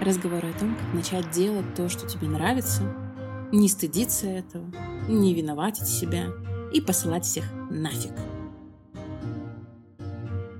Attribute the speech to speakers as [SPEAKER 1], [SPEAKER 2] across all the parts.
[SPEAKER 1] Разговоры о том, как начать делать то, что тебе нравится, не стыдиться этого, не виноватить себя и посылать всех нафиг.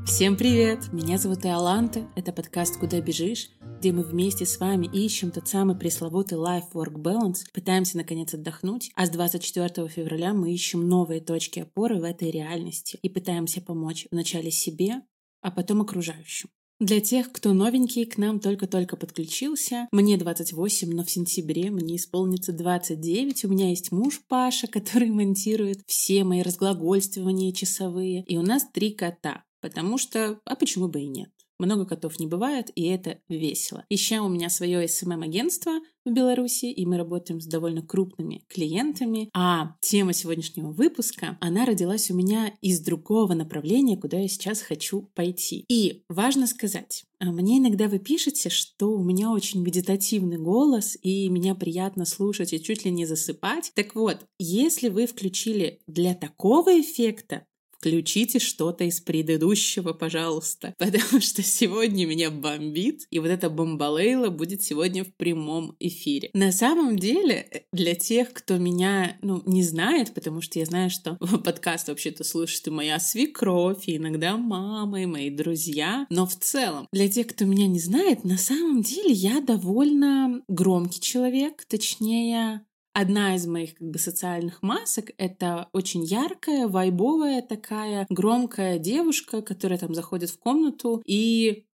[SPEAKER 1] Всем привет! Меня зовут Иоланта, это подкаст «Куда бежишь?», где мы вместе с вами ищем тот самый пресловутый life-work balance, пытаемся наконец отдохнуть, а с 24 февраля мы ищем новые точки опоры в этой реальности и пытаемся помочь вначале себе, а потом окружающим. Для тех, кто новенький, к нам только-только подключился, мне 28, но в сентябре мне исполнится 29. У меня есть муж Паша, который монтирует все мои разглагольствования часовые. И у нас три кота, потому что, а почему бы и нет? Много котов не бывает, и это весело. Еще у меня свое SMM-агентство в Беларуси, и мы работаем с довольно крупными клиентами. А тема сегодняшнего выпуска, она родилась у меня из другого направления, куда я сейчас хочу пойти. И важно сказать, а, мне иногда вы пишете, что у меня очень медитативный голос, и меня приятно слушать и чуть ли не засыпать. Так вот, если вы включили для такого эффекта включите что-то из предыдущего, пожалуйста, потому что сегодня меня бомбит, и вот эта бомбалейла будет сегодня в прямом эфире. На самом деле, э, для тех, кто меня, ну, не знает, потому что я знаю, что подкаст вообще-то слушает и моя свекровь, и иногда мама, и мои друзья, но в целом, для тех, кто меня не знает, на самом деле я довольно громкий человек, точнее, Одна из моих как бы социальных масок — это очень яркая, вайбовая такая, громкая девушка, которая там заходит в комнату и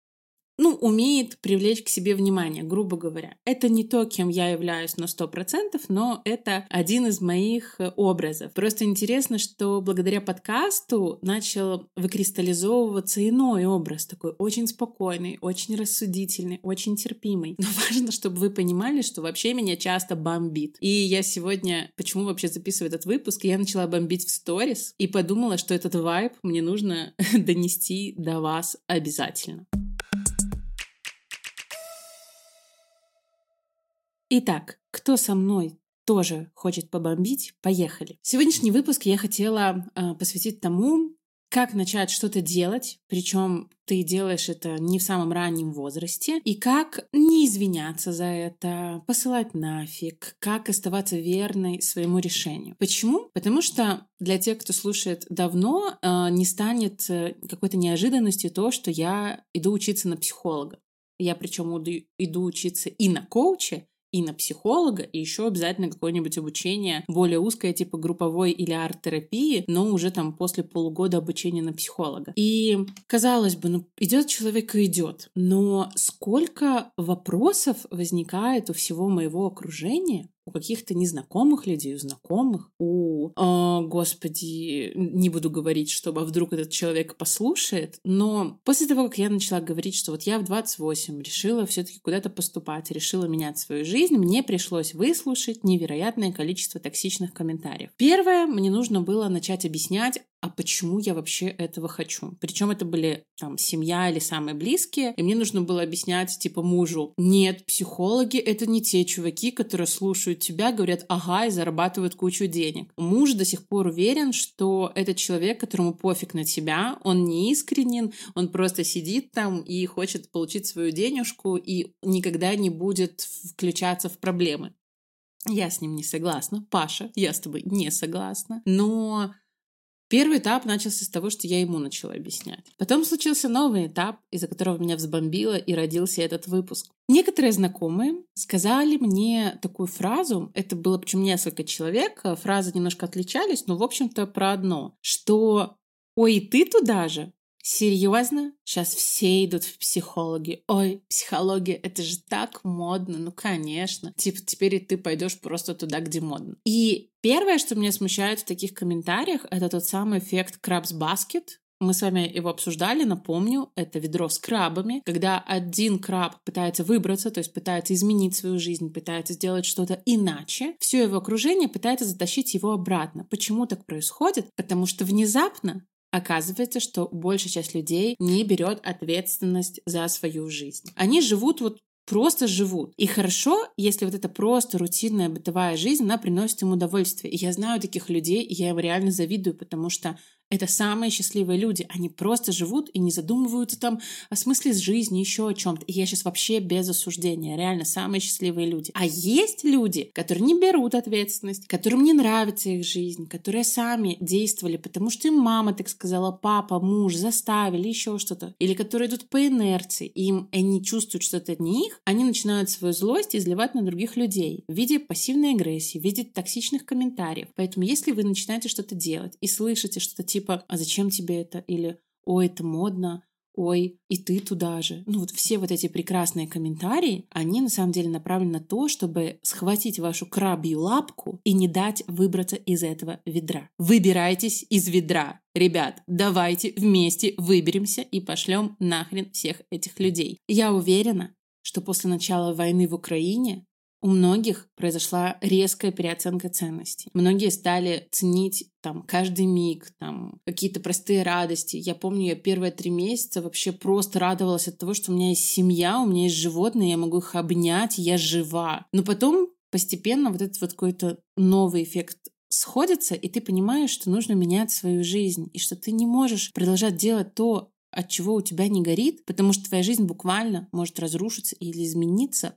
[SPEAKER 1] ну, умеет привлечь к себе внимание, грубо говоря. Это не то, кем я являюсь на 100%, но это один из моих э, образов. Просто интересно, что благодаря подкасту начал выкристаллизовываться иной образ, такой очень спокойный, очень рассудительный, очень терпимый. Но важно, чтобы вы понимали, что вообще меня часто бомбит. И я сегодня, почему вообще записываю этот выпуск, я начала бомбить в сторис и подумала, что этот вайб мне нужно донести до вас обязательно. Итак, кто со мной тоже хочет побомбить, поехали. Сегодняшний выпуск я хотела э, посвятить тому, как начать что-то делать, причем ты делаешь это не в самом раннем возрасте, и как не извиняться за это, посылать нафиг, как оставаться верной своему решению. Почему? Потому что для тех, кто слушает давно, э, не станет э, какой-то неожиданностью то, что я иду учиться на психолога. Я причем иду учиться и на коуча, и на психолога, и еще обязательно какое-нибудь обучение более узкое, типа групповой или арт-терапии, но уже там после полугода обучения на психолога. И казалось бы, ну идет человек и идет, но сколько вопросов возникает у всего моего окружения, у каких-то незнакомых людей, у знакомых, у, э, господи, не буду говорить, чтобы а вдруг этот человек послушает, но после того, как я начала говорить, что вот я в 28 решила все-таки куда-то поступать, решила менять свою жизнь, мне пришлось выслушать невероятное количество токсичных комментариев. Первое, мне нужно было начать объяснять, а почему я вообще этого хочу. Причем это были там семья или самые близкие, и мне нужно было объяснять типа мужу, нет, психологи это не те чуваки, которые слушают тебя, говорят ага и зарабатывают кучу денег. Муж до сих пор уверен, что этот человек, которому пофиг на тебя, он не искренен, он просто сидит там и хочет получить свою денежку и никогда не будет включаться в проблемы. Я с ним не согласна. Паша, я с тобой не согласна. Но Первый этап начался с того, что я ему начала объяснять. Потом случился новый этап, из-за которого меня взбомбило и родился этот выпуск. Некоторые знакомые сказали мне такую фразу, это было причем несколько человек, фразы немножко отличались, но в общем-то про одно, что «Ой, и ты туда же?» Серьезно? Сейчас все идут в психологи. Ой, психология, это же так модно. Ну, конечно. Типа, теперь и ты пойдешь просто туда, где модно. И первое, что меня смущает в таких комментариях, это тот самый эффект крабс баскет. Мы с вами его обсуждали, напомню, это ведро с крабами, когда один краб пытается выбраться, то есть пытается изменить свою жизнь, пытается сделать что-то иначе, все его окружение пытается затащить его обратно. Почему так происходит? Потому что внезапно Оказывается, что большая часть людей не берет ответственность за свою жизнь. Они живут вот просто живут. И хорошо, если вот эта просто рутинная бытовая жизнь, она приносит им удовольствие. И я знаю таких людей, и я им реально завидую, потому что это самые счастливые люди. Они просто живут и не задумываются там о смысле жизни, еще о чем-то. И я сейчас вообще без осуждения. Реально самые счастливые люди. А есть люди, которые не берут ответственность, которым не нравится их жизнь, которые сами действовали, потому что им мама так сказала, папа, муж заставили, еще что-то. Или которые идут по инерции, им они чувствуют, что это не их, они начинают свою злость изливать на других людей в виде пассивной агрессии, в виде токсичных комментариев. Поэтому если вы начинаете что-то делать и слышите что-то типа типа, а зачем тебе это? Или, ой, это модно, ой, и ты туда же. Ну вот все вот эти прекрасные комментарии, они на самом деле направлены на то, чтобы схватить вашу крабью лапку и не дать выбраться из этого ведра. Выбирайтесь из ведра. Ребят, давайте вместе выберемся и пошлем нахрен всех этих людей. Я уверена, что после начала войны в Украине у многих произошла резкая переоценка ценностей. Многие стали ценить там каждый миг, там какие-то простые радости. Я помню, я первые три месяца вообще просто радовалась от того, что у меня есть семья, у меня есть животные, я могу их обнять, я жива. Но потом постепенно вот этот вот какой-то новый эффект сходится, и ты понимаешь, что нужно менять свою жизнь, и что ты не можешь продолжать делать то, от чего у тебя не горит, потому что твоя жизнь буквально может разрушиться или измениться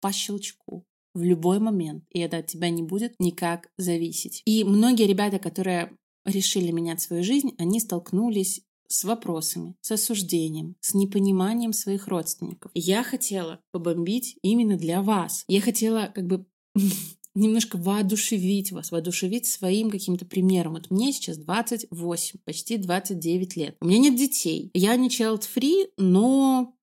[SPEAKER 1] по щелчку в любой момент, и это от тебя не будет никак зависеть. И многие ребята, которые решили менять свою жизнь, они столкнулись с вопросами, с осуждением, с непониманием своих родственников. Я хотела побомбить именно для вас. Я хотела как бы немножко воодушевить вас, воодушевить своим каким-то примером. Вот мне сейчас 28, почти 29 лет. У меня нет детей. Я не child-free, но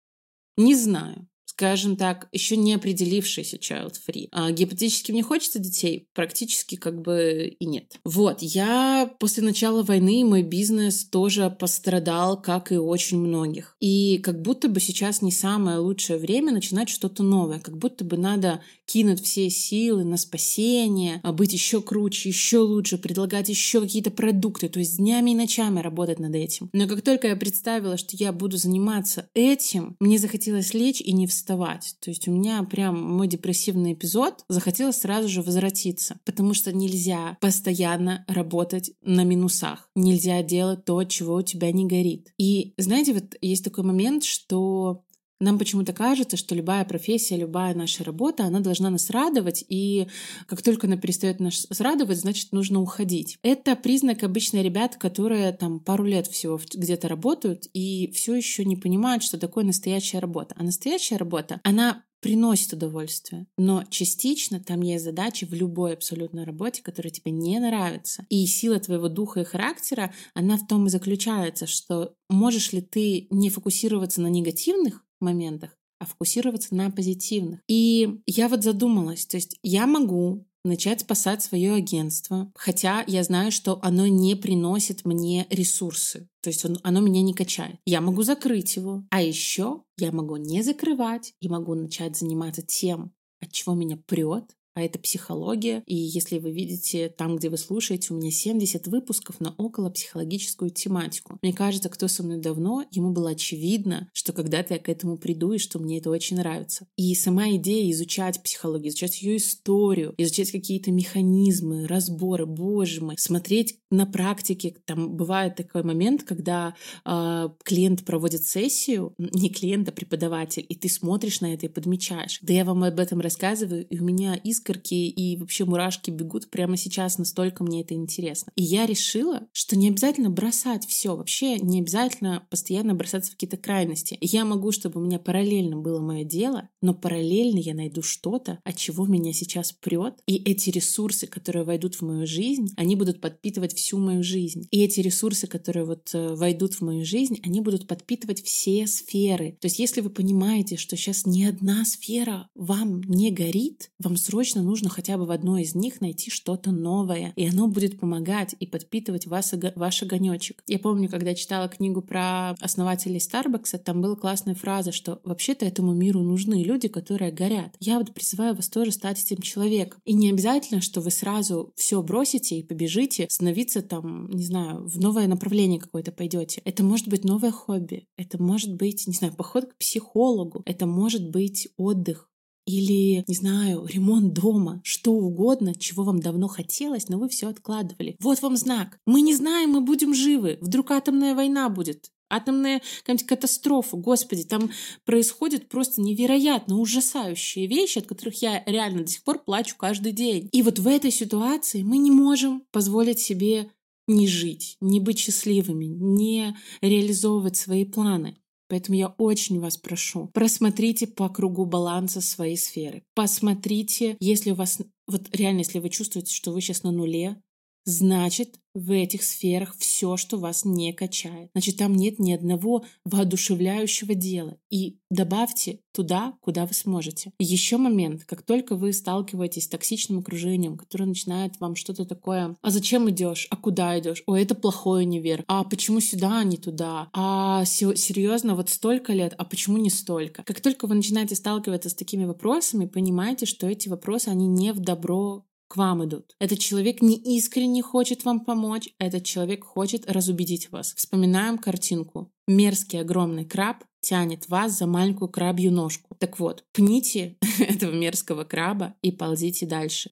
[SPEAKER 1] не знаю скажем так, еще не определившийся child-free. А гипотетически мне хочется детей? Практически как бы и нет. Вот, я после начала войны, мой бизнес тоже пострадал, как и очень многих. И как будто бы сейчас не самое лучшее время начинать что-то новое. Как будто бы надо кинуть все силы на спасение, а быть еще круче, еще лучше, предлагать еще какие-то продукты, то есть днями и ночами работать над этим. Но как только я представила, что я буду заниматься этим, мне захотелось лечь и не встать вставать. То есть у меня прям мой депрессивный эпизод захотелось сразу же возвратиться, потому что нельзя постоянно работать на минусах. Нельзя делать то, чего у тебя не горит. И знаете, вот есть такой момент, что нам почему-то кажется, что любая профессия, любая наша работа, она должна нас радовать, и как только она перестает нас радовать, значит, нужно уходить. Это признак обычно ребят, которые там пару лет всего где-то работают и все еще не понимают, что такое настоящая работа. А настоящая работа, она приносит удовольствие, но частично там есть задачи в любой абсолютной работе, которая тебе не нравится. И сила твоего духа и характера, она в том и заключается, что можешь ли ты не фокусироваться на негативных моментах, а фокусироваться на позитивных. И я вот задумалась, то есть я могу начать спасать свое агентство, хотя я знаю, что оно не приносит мне ресурсы, то есть он, оно меня не качает. Я могу закрыть его, а еще я могу не закрывать и могу начать заниматься тем, от чего меня прет, а это психология. И если вы видите там, где вы слушаете, у меня 70 выпусков на около психологическую тематику. Мне кажется, кто со мной давно, ему было очевидно, что когда-то я к этому приду и что мне это очень нравится. И сама идея изучать психологию, изучать ее историю, изучать какие-то механизмы, разборы, боже мой, смотреть на практике. Там бывает такой момент, когда э, клиент проводит сессию, не клиент, а преподаватель, и ты смотришь на это и подмечаешь. Да я вам об этом рассказываю, и у меня искорки и вообще мурашки бегут прямо сейчас, настолько мне это интересно. И я решила, что не обязательно бросать все, вообще не обязательно постоянно бросаться в какие-то крайности. Я могу, чтобы у меня параллельно было мое дело, но параллельно я найду что-то, от чего меня сейчас прет, и эти ресурсы, которые войдут в мою жизнь, они будут подпитывать всю мою жизнь. И эти ресурсы, которые вот э, войдут в мою жизнь, они будут подпитывать все сферы. То есть если вы понимаете, что сейчас ни одна сфера вам не горит, вам срочно нужно хотя бы в одной из них найти что-то новое, и оно будет помогать и подпитывать вас, ваш огонечек. Я помню, когда читала книгу про основателей Старбакса, там была классная фраза, что вообще-то этому миру нужны люди, которые горят. Я вот призываю вас тоже стать этим человеком. И не обязательно, что вы сразу все бросите и побежите становиться определиться там, не знаю, в новое направление какое-то пойдете. Это может быть новое хобби, это может быть, не знаю, поход к психологу, это может быть отдых, или, не знаю, ремонт дома, что угодно, чего вам давно хотелось, но вы все откладывали. Вот вам знак. Мы не знаем, мы будем живы. Вдруг атомная война будет. Атомная какая-нибудь катастрофа, господи, там происходят просто невероятно ужасающие вещи, от которых я реально до сих пор плачу каждый день. И вот в этой ситуации мы не можем позволить себе не жить, не быть счастливыми, не реализовывать свои планы. Поэтому я очень вас прошу, просмотрите по кругу баланса своей сферы. Посмотрите, если у вас, вот реально, если вы чувствуете, что вы сейчас на нуле, значит, в этих сферах все, что вас не качает. Значит, там нет ни одного воодушевляющего дела. И добавьте туда, куда вы сможете. Еще момент, как только вы сталкиваетесь с токсичным окружением, которое начинает вам что-то такое, а зачем идешь, а куда идешь, о, это плохой универ, а почему сюда, а не туда, а серьезно, вот столько лет, а почему не столько. Как только вы начинаете сталкиваться с такими вопросами, понимаете, что эти вопросы, они не в добро к вам идут. Этот человек не искренне хочет вам помочь, этот человек хочет разубедить вас. Вспоминаем картинку. Мерзкий огромный краб тянет вас за маленькую крабью ножку. Так вот, пните этого мерзкого краба и ползите дальше.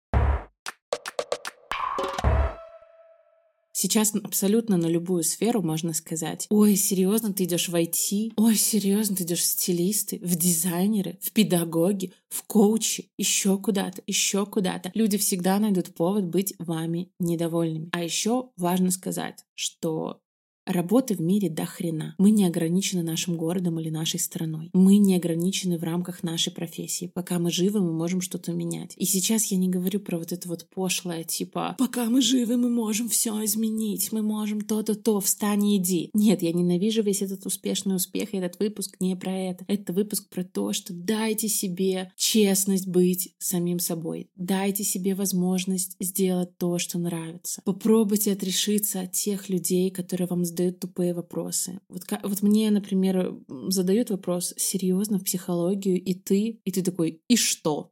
[SPEAKER 1] Сейчас абсолютно на любую сферу можно сказать, ой, серьезно, ты идешь в IT, ой, серьезно, ты идешь в стилисты, в дизайнеры, в педагоги, в коучи, еще куда-то, еще куда-то. Люди всегда найдут повод быть вами недовольными. А еще важно сказать, что Работы в мире до хрена. Мы не ограничены нашим городом или нашей страной. Мы не ограничены в рамках нашей профессии. Пока мы живы, мы можем что-то менять. И сейчас я не говорю про вот это вот пошлое, типа «пока мы живы, мы можем все изменить, мы можем то-то, то, встань и иди». Нет, я ненавижу весь этот успешный успех, и этот выпуск не про это. Это выпуск про то, что дайте себе честность быть самим собой. Дайте себе возможность сделать то, что нравится. Попробуйте отрешиться от тех людей, которые вам задают тупые вопросы. Вот, вот мне, например, задают вопрос серьезно в психологию, и ты, и ты такой, и что?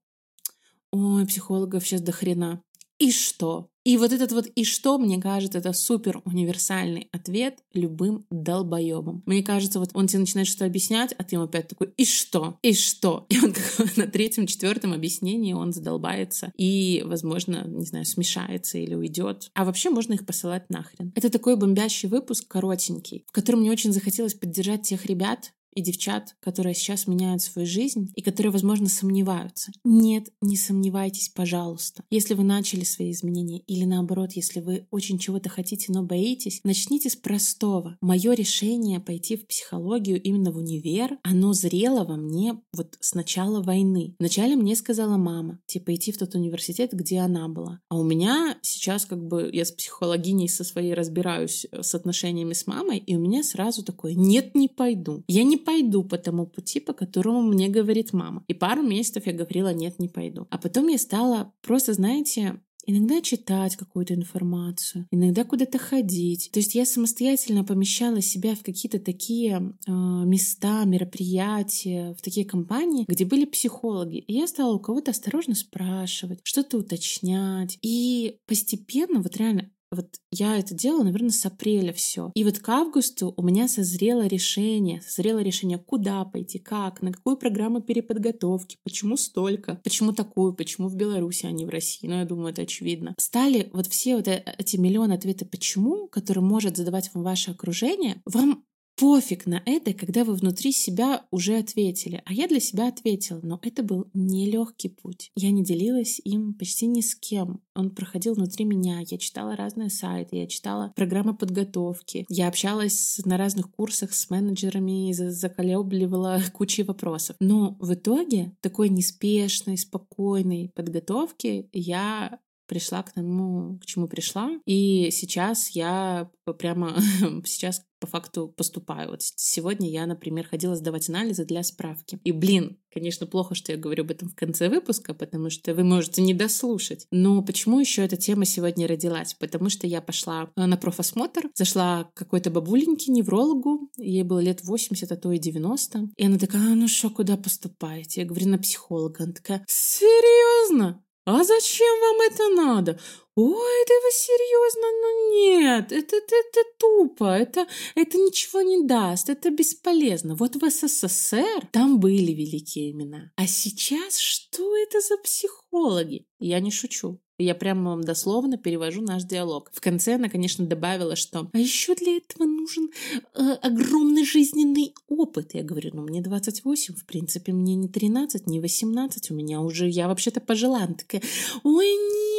[SPEAKER 1] Ой, психологов сейчас до хрена. И что? И вот этот вот «и что», мне кажется, это супер универсальный ответ любым долбоебам. Мне кажется, вот он тебе начинает что-то объяснять, а ты ему опять такой «и что? И что?» И он как на третьем, четвертом объяснении он задолбается и, возможно, не знаю, смешается или уйдет. А вообще можно их посылать нахрен. Это такой бомбящий выпуск, коротенький, в котором мне очень захотелось поддержать тех ребят, и девчат, которые сейчас меняют свою жизнь и которые, возможно, сомневаются. Нет, не сомневайтесь, пожалуйста. Если вы начали свои изменения или наоборот, если вы очень чего-то хотите, но боитесь, начните с простого. Мое решение пойти в психологию именно в универ, оно зрело во мне вот с начала войны. Вначале мне сказала мама, типа идти в тот университет, где она была. А у меня сейчас как бы я с психологиней со своей разбираюсь э, с отношениями с мамой, и у меня сразу такое «нет, не пойду». Я не пойду по тому пути, по которому мне говорит мама. И пару месяцев я говорила, нет, не пойду. А потом я стала просто, знаете, Иногда читать какую-то информацию, иногда куда-то ходить. То есть я самостоятельно помещала себя в какие-то такие э, места, мероприятия, в такие компании, где были психологи. И я стала у кого-то осторожно спрашивать, что-то уточнять. И постепенно, вот реально, вот я это делала, наверное, с апреля все. И вот к августу у меня созрело решение, созрело решение, куда пойти, как, на какую программу переподготовки, почему столько, почему такую, почему в Беларуси, а не в России. Ну, я думаю, это очевидно. Стали вот все вот э, эти миллионы ответов «почему», которые может задавать вам ваше окружение, вам пофиг на это, когда вы внутри себя уже ответили. А я для себя ответила, но это был нелегкий путь. Я не делилась им почти ни с кем. Он проходил внутри меня. Я читала разные сайты, я читала программы подготовки. Я общалась на разных курсах с менеджерами и заколебливала кучей вопросов. Но в итоге такой неспешной, спокойной подготовки я пришла к тому, к чему пришла. И сейчас я прямо сейчас по факту поступаю. Вот сегодня я, например, ходила сдавать анализы для справки. И, блин, конечно, плохо, что я говорю об этом в конце выпуска, потому что вы можете не дослушать. Но почему еще эта тема сегодня родилась? Потому что я пошла э, на профосмотр, зашла к какой-то бабуленьке, неврологу, ей было лет 80, а то и 90. И она такая, а ну что, куда поступаете? Я говорю, на психолога. Она такая, серьезно? А зачем вам это надо? Ой, да вы серьезно? Ну нет, это, это, это тупо, это, это ничего не даст, это бесполезно. Вот в СССР там были великие имена. А сейчас что это за психологи? Я не шучу. Я прямо вам дословно перевожу наш диалог. В конце она, конечно, добавила, что «А еще для этого нужен э, огромный жизненный опыт». Я говорю, ну мне 28, в принципе, мне не 13, не 18, у меня уже, я вообще-то пожила. Она такая «Ой,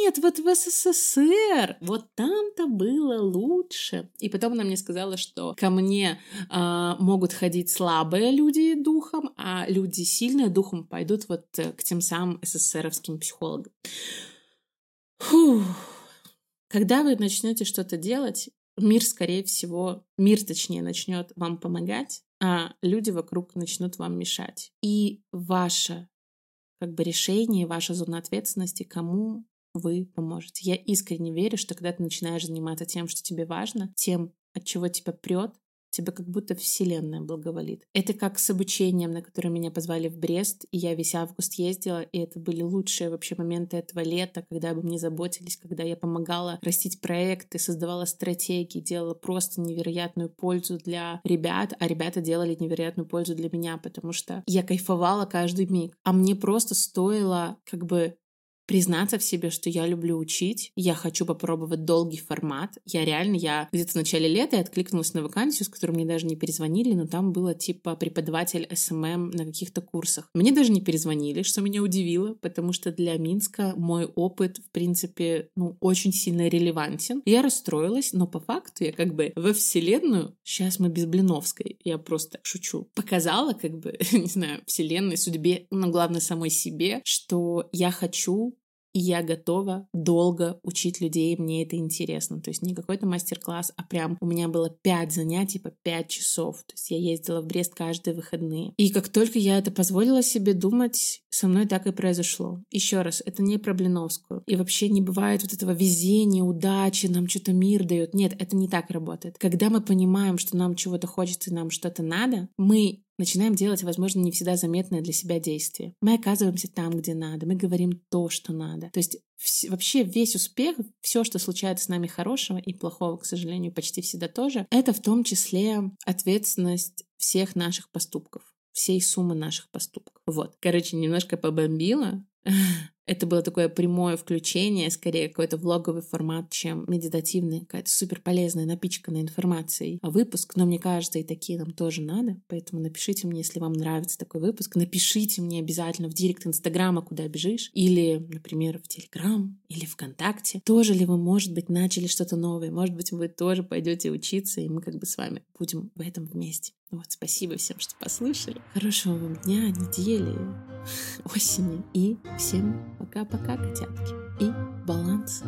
[SPEAKER 1] нет, вот в СССР, вот там-то было лучше». И потом она мне сказала, что ко мне э, могут ходить слабые люди духом, а люди сильные духом пойдут вот э, к тем самым СССРовским психологам. Фух. Когда вы начнете что-то делать, мир, скорее всего, мир, точнее, начнет вам помогать, а люди вокруг начнут вам мешать. И ваше как бы решение, ваша зона ответственности, кому вы поможете. Я искренне верю, что когда ты начинаешь заниматься тем, что тебе важно, тем, от чего тебя прет, тебе как будто вселенная благоволит. Это как с обучением, на которое меня позвали в Брест, и я весь август ездила, и это были лучшие вообще моменты этого лета, когда обо мне заботились, когда я помогала растить проекты, создавала стратегии, делала просто невероятную пользу для ребят, а ребята делали невероятную пользу для меня, потому что я кайфовала каждый миг. А мне просто стоило как бы признаться в себе, что я люблю учить, я хочу попробовать долгий формат. Я реально, я где-то в начале лета я откликнулась на вакансию, с которой мне даже не перезвонили, но там было типа преподаватель SMM на каких-то курсах. Мне даже не перезвонили, что меня удивило, потому что для Минска мой опыт, в принципе, ну, очень сильно релевантен. Я расстроилась, но по факту я как бы во вселенную, сейчас мы без Блиновской, я просто шучу, показала как бы, не знаю, вселенной, судьбе, но главное самой себе, что я хочу я готова долго учить людей, мне это интересно. То есть не какой-то мастер-класс, а прям у меня было пять занятий по пять часов. То есть я ездила в Брест каждые выходные. И как только я это позволила себе думать, со мной так и произошло. Еще раз, это не про Блиновскую. И вообще не бывает вот этого везения, удачи, нам что-то мир дает. Нет, это не так работает. Когда мы понимаем, что нам чего-то хочется и нам что-то надо, мы начинаем делать, возможно, не всегда заметное для себя действие. Мы оказываемся там, где надо, мы говорим то, что надо. То есть вообще весь успех, все, что случается с нами хорошего и плохого, к сожалению, почти всегда тоже, это в том числе ответственность всех наших поступков всей суммы наших поступков. Вот. Короче, немножко побомбила, это было такое прямое включение, скорее какой-то влоговый формат, чем медитативный, какая-то супер полезная, напичканная информацией выпуск. Но мне кажется, и такие нам тоже надо. Поэтому напишите мне, если вам нравится такой выпуск. Напишите мне обязательно в директ Инстаграма, куда бежишь. Или, например, в Телеграм или ВКонтакте. Тоже ли вы, может быть, начали что-то новое? Может быть, вы тоже пойдете учиться, и мы как бы с вами будем в этом вместе. Ну вот, спасибо всем, что послушали. Хорошего вам дня, недели, осени. И всем пока-пока, котятки. И баланс.